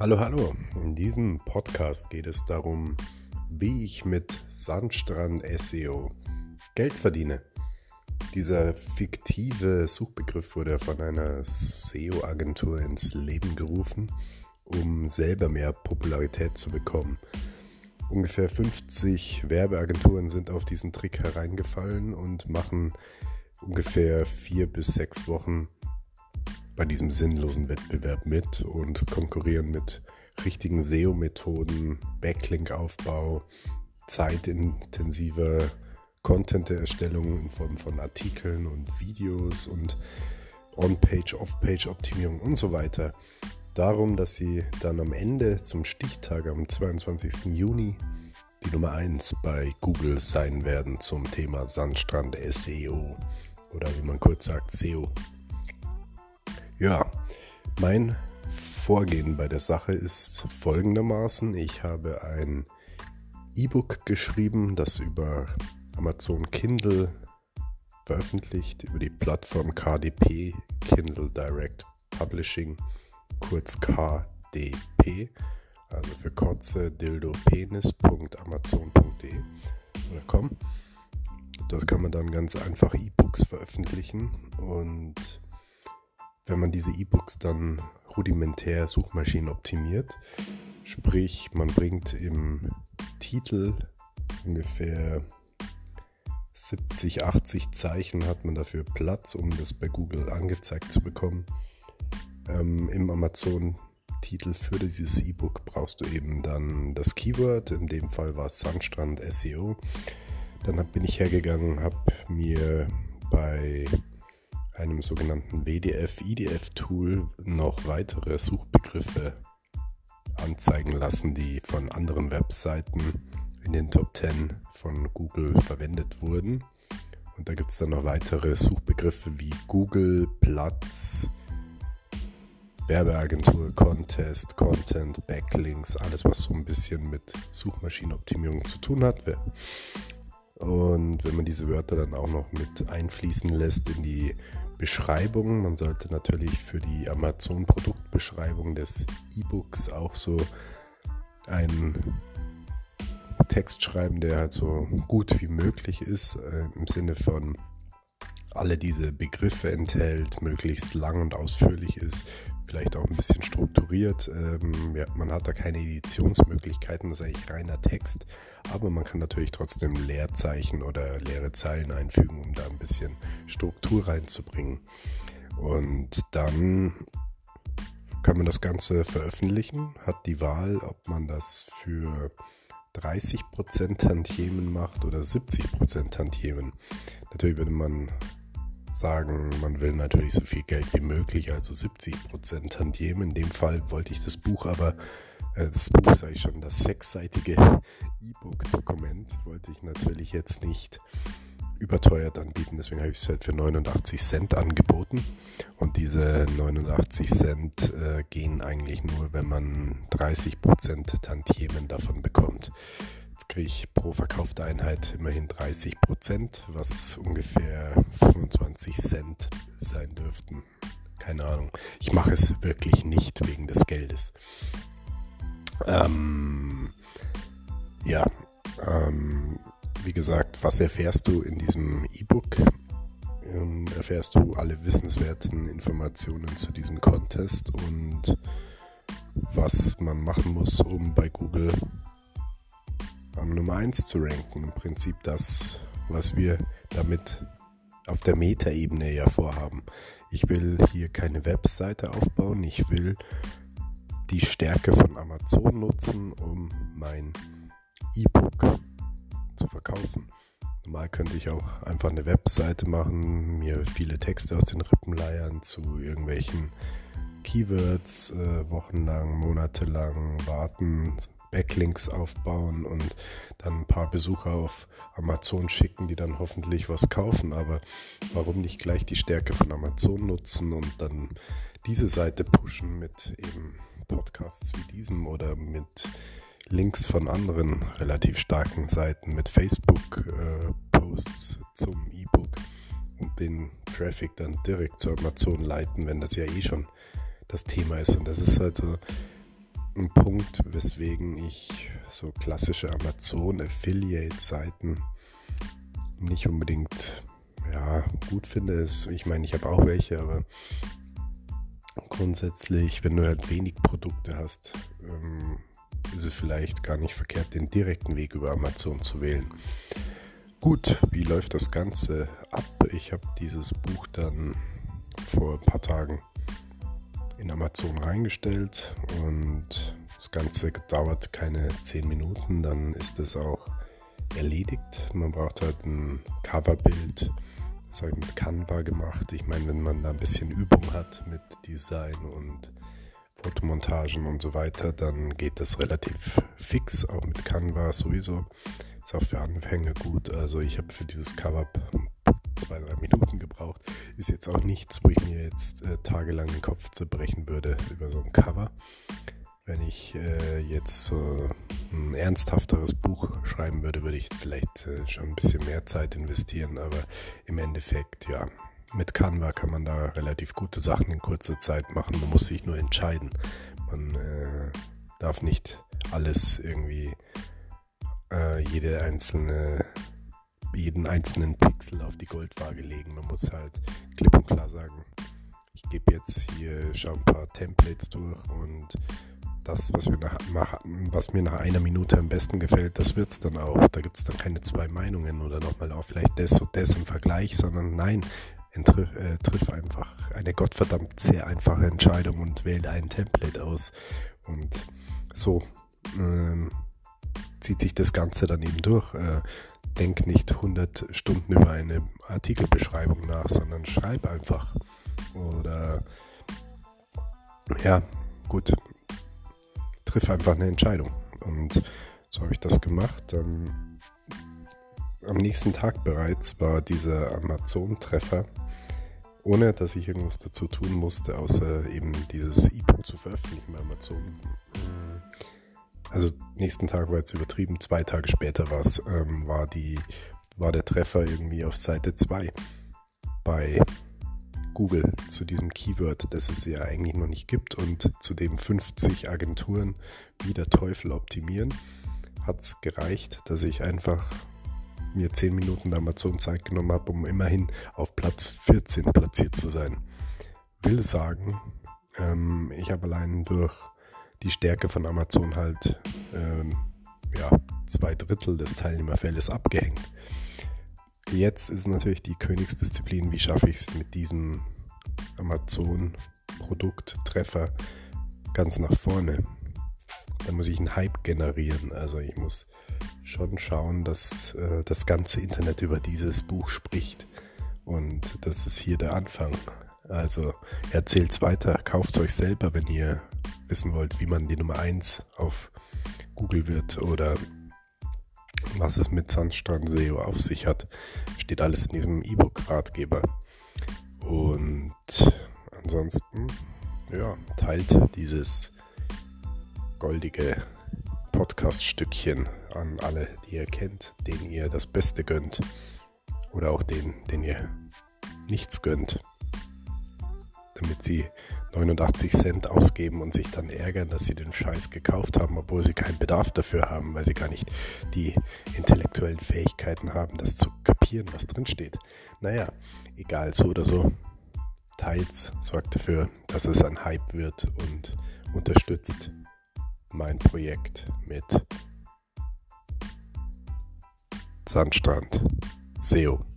Hallo, hallo. In diesem Podcast geht es darum, wie ich mit Sandstrand SEO Geld verdiene. Dieser fiktive Suchbegriff wurde von einer SEO-Agentur ins Leben gerufen, um selber mehr Popularität zu bekommen. Ungefähr 50 Werbeagenturen sind auf diesen Trick hereingefallen und machen ungefähr vier bis sechs Wochen bei diesem sinnlosen Wettbewerb mit und konkurrieren mit richtigen SEO-Methoden, Backlink-Aufbau, zeitintensiver Content-Erstellung in Form von Artikeln und Videos und On-Page, Off-Page-Optimierung und so weiter. Darum, dass sie dann am Ende zum Stichtag am 22. Juni die Nummer 1 bei Google sein werden zum Thema Sandstrand SEO oder wie man kurz sagt SEO. Ja, mein Vorgehen bei der Sache ist folgendermaßen. Ich habe ein E-Book geschrieben, das über Amazon Kindle veröffentlicht, über die Plattform KDP, Kindle Direct Publishing, kurz KDP, also für Kotze dildopenis.amazon.de oder com. Dort kann man dann ganz einfach E-Books veröffentlichen und wenn man diese E-Books dann rudimentär Suchmaschinen optimiert, sprich man bringt im Titel ungefähr 70, 80 Zeichen hat man dafür Platz, um das bei Google angezeigt zu bekommen. Ähm, Im Amazon-Titel für dieses E-Book brauchst du eben dann das Keyword, in dem Fall war es Sandstrand SEO. Dann bin ich hergegangen, habe mir bei einem sogenannten WDF-IDF-Tool noch weitere Suchbegriffe anzeigen lassen, die von anderen Webseiten in den Top 10 von Google verwendet wurden. Und da gibt es dann noch weitere Suchbegriffe wie Google, Platz, Werbeagentur, Contest, Content, Backlinks, alles was so ein bisschen mit Suchmaschinenoptimierung zu tun hat. Und wenn man diese Wörter dann auch noch mit einfließen lässt in die Beschreibung, man sollte natürlich für die Amazon-Produktbeschreibung des E-Books auch so einen Text schreiben, der halt so gut wie möglich ist, äh, im Sinne von alle diese Begriffe enthält, möglichst lang und ausführlich ist, vielleicht auch ein bisschen strukturiert. Ähm, ja, man hat da keine Editionsmöglichkeiten, das ist eigentlich reiner Text, aber man kann natürlich trotzdem Leerzeichen oder leere Zeilen einfügen, um da ein bisschen Struktur reinzubringen. Und dann kann man das Ganze veröffentlichen, hat die Wahl, ob man das für 30% Tantiemen macht oder 70% Tantiemen. Natürlich würde man sagen, man will natürlich so viel Geld wie möglich, also 70% Tantiemen. In dem Fall wollte ich das Buch aber, äh, das Buch sage ich schon, das sechsseitige E-Book-Dokument wollte ich natürlich jetzt nicht überteuert anbieten. Deswegen habe ich es halt für 89 Cent angeboten. Und diese 89 Cent äh, gehen eigentlich nur, wenn man 30% Tantiemen davon bekommt. Jetzt kriege ich pro verkaufte Einheit immerhin 30%, was ungefähr 25 Cent sein dürften. Keine Ahnung. Ich mache es wirklich nicht wegen des Geldes. Ähm, ja, ähm, wie gesagt, was erfährst du in diesem E-Book? Ähm, erfährst du alle wissenswerten Informationen zu diesem Contest und was man machen muss, um bei Google am Nummer 1 zu ranken. Im Prinzip das, was wir damit auf der Metaebene ja vorhaben. Ich will hier keine Webseite aufbauen, ich will die Stärke von Amazon nutzen, um mein E-Book zu verkaufen. Normal könnte ich auch einfach eine Webseite machen, mir viele Texte aus den Rippen leiern zu irgendwelchen Keywords, äh, wochenlang, monatelang warten, Backlinks aufbauen und dann ein paar Besucher auf Amazon schicken, die dann hoffentlich was kaufen. Aber warum nicht gleich die Stärke von Amazon nutzen und dann diese Seite pushen mit eben Podcasts wie diesem oder mit Links von anderen relativ starken Seiten mit Facebook-Posts äh, zum E-Book und den Traffic dann direkt zu Amazon leiten, wenn das ja eh schon das Thema ist. Und das ist halt so ein Punkt, weswegen ich so klassische Amazon-Affiliate-Seiten nicht unbedingt ja, gut finde. Ich meine, ich habe auch welche, aber grundsätzlich, wenn du halt wenig Produkte hast, ähm, ist es vielleicht gar nicht verkehrt, den direkten Weg über Amazon zu wählen. Gut, wie läuft das Ganze ab? Ich habe dieses Buch dann vor ein paar Tagen in Amazon reingestellt und das Ganze dauert keine 10 Minuten, dann ist es auch erledigt. Man braucht halt ein Coverbild, das habe ich mit Canva gemacht. Ich meine, wenn man da ein bisschen Übung hat mit Design und Fotomontagen und so weiter, dann geht das relativ fix, auch mit Canva sowieso. Ist auch für Anfänger gut. Also ich habe für dieses Cover zwei, drei Minuten gebraucht. Ist jetzt auch nichts, wo ich mir jetzt äh, tagelang den Kopf zerbrechen würde über so ein Cover. Wenn ich äh, jetzt so ein ernsthafteres Buch schreiben würde, würde ich vielleicht äh, schon ein bisschen mehr Zeit investieren. Aber im Endeffekt, ja, mit Canva kann man da relativ gute Sachen in kurzer Zeit machen. Man muss sich nur entscheiden. Man äh, darf nicht alles irgendwie, äh, jede einzelne jeden einzelnen Pixel auf die Goldwaage legen. Man muss halt klipp und klar sagen, ich gebe jetzt hier schon ein paar Templates durch und das, was mir, nach, was mir nach einer Minute am besten gefällt, das wird es dann auch. Da gibt es dann keine zwei Meinungen oder nochmal auch vielleicht das und das im Vergleich, sondern nein, triff, äh, triff einfach eine gottverdammt sehr einfache Entscheidung und wähle ein Template aus. Und so ähm, zieht sich das Ganze dann eben durch. Äh, denk nicht 100 Stunden über eine Artikelbeschreibung nach, sondern schreib einfach. Oder ja, gut, triff einfach eine Entscheidung. Und so habe ich das gemacht. Dann am nächsten Tag bereits war dieser Amazon-Treffer, ohne dass ich irgendwas dazu tun musste, außer eben dieses E-Book zu veröffentlichen bei Amazon also nächsten Tag war jetzt übertrieben, zwei Tage später war's, ähm, war, die, war der Treffer irgendwie auf Seite 2 bei Google zu diesem Keyword, das es ja eigentlich noch nicht gibt und zu dem 50 Agenturen wie der Teufel optimieren, hat es gereicht, dass ich einfach mir 10 Minuten Amazon Zeit genommen habe, um immerhin auf Platz 14 platziert zu sein. Will sagen, ähm, ich habe allein durch die Stärke von Amazon halt ähm, ja, zwei Drittel des Teilnehmerfeldes abgehängt. Jetzt ist natürlich die Königsdisziplin, wie schaffe ich es mit diesem Amazon-Produkttreffer ganz nach vorne. Da muss ich einen Hype generieren. Also ich muss schon schauen, dass äh, das ganze Internet über dieses Buch spricht. Und das ist hier der Anfang. Also erzählt es weiter, kauft euch selber, wenn ihr wissen wollt, wie man die Nummer 1 auf Google wird oder was es mit Sandstrand SEO auf sich hat, steht alles in diesem E-Book-Ratgeber. Und ansonsten, ja, teilt dieses goldige Podcast-Stückchen an alle, die ihr kennt, denen ihr das Beste gönnt. Oder auch denen, denen ihr nichts gönnt damit sie 89 Cent ausgeben und sich dann ärgern, dass sie den Scheiß gekauft haben, obwohl sie keinen Bedarf dafür haben, weil sie gar nicht die intellektuellen Fähigkeiten haben, das zu kapieren, was drin steht. Naja, egal, so oder so. Teils sorgt dafür, dass es ein Hype wird und unterstützt mein Projekt mit Sandstrand SEO.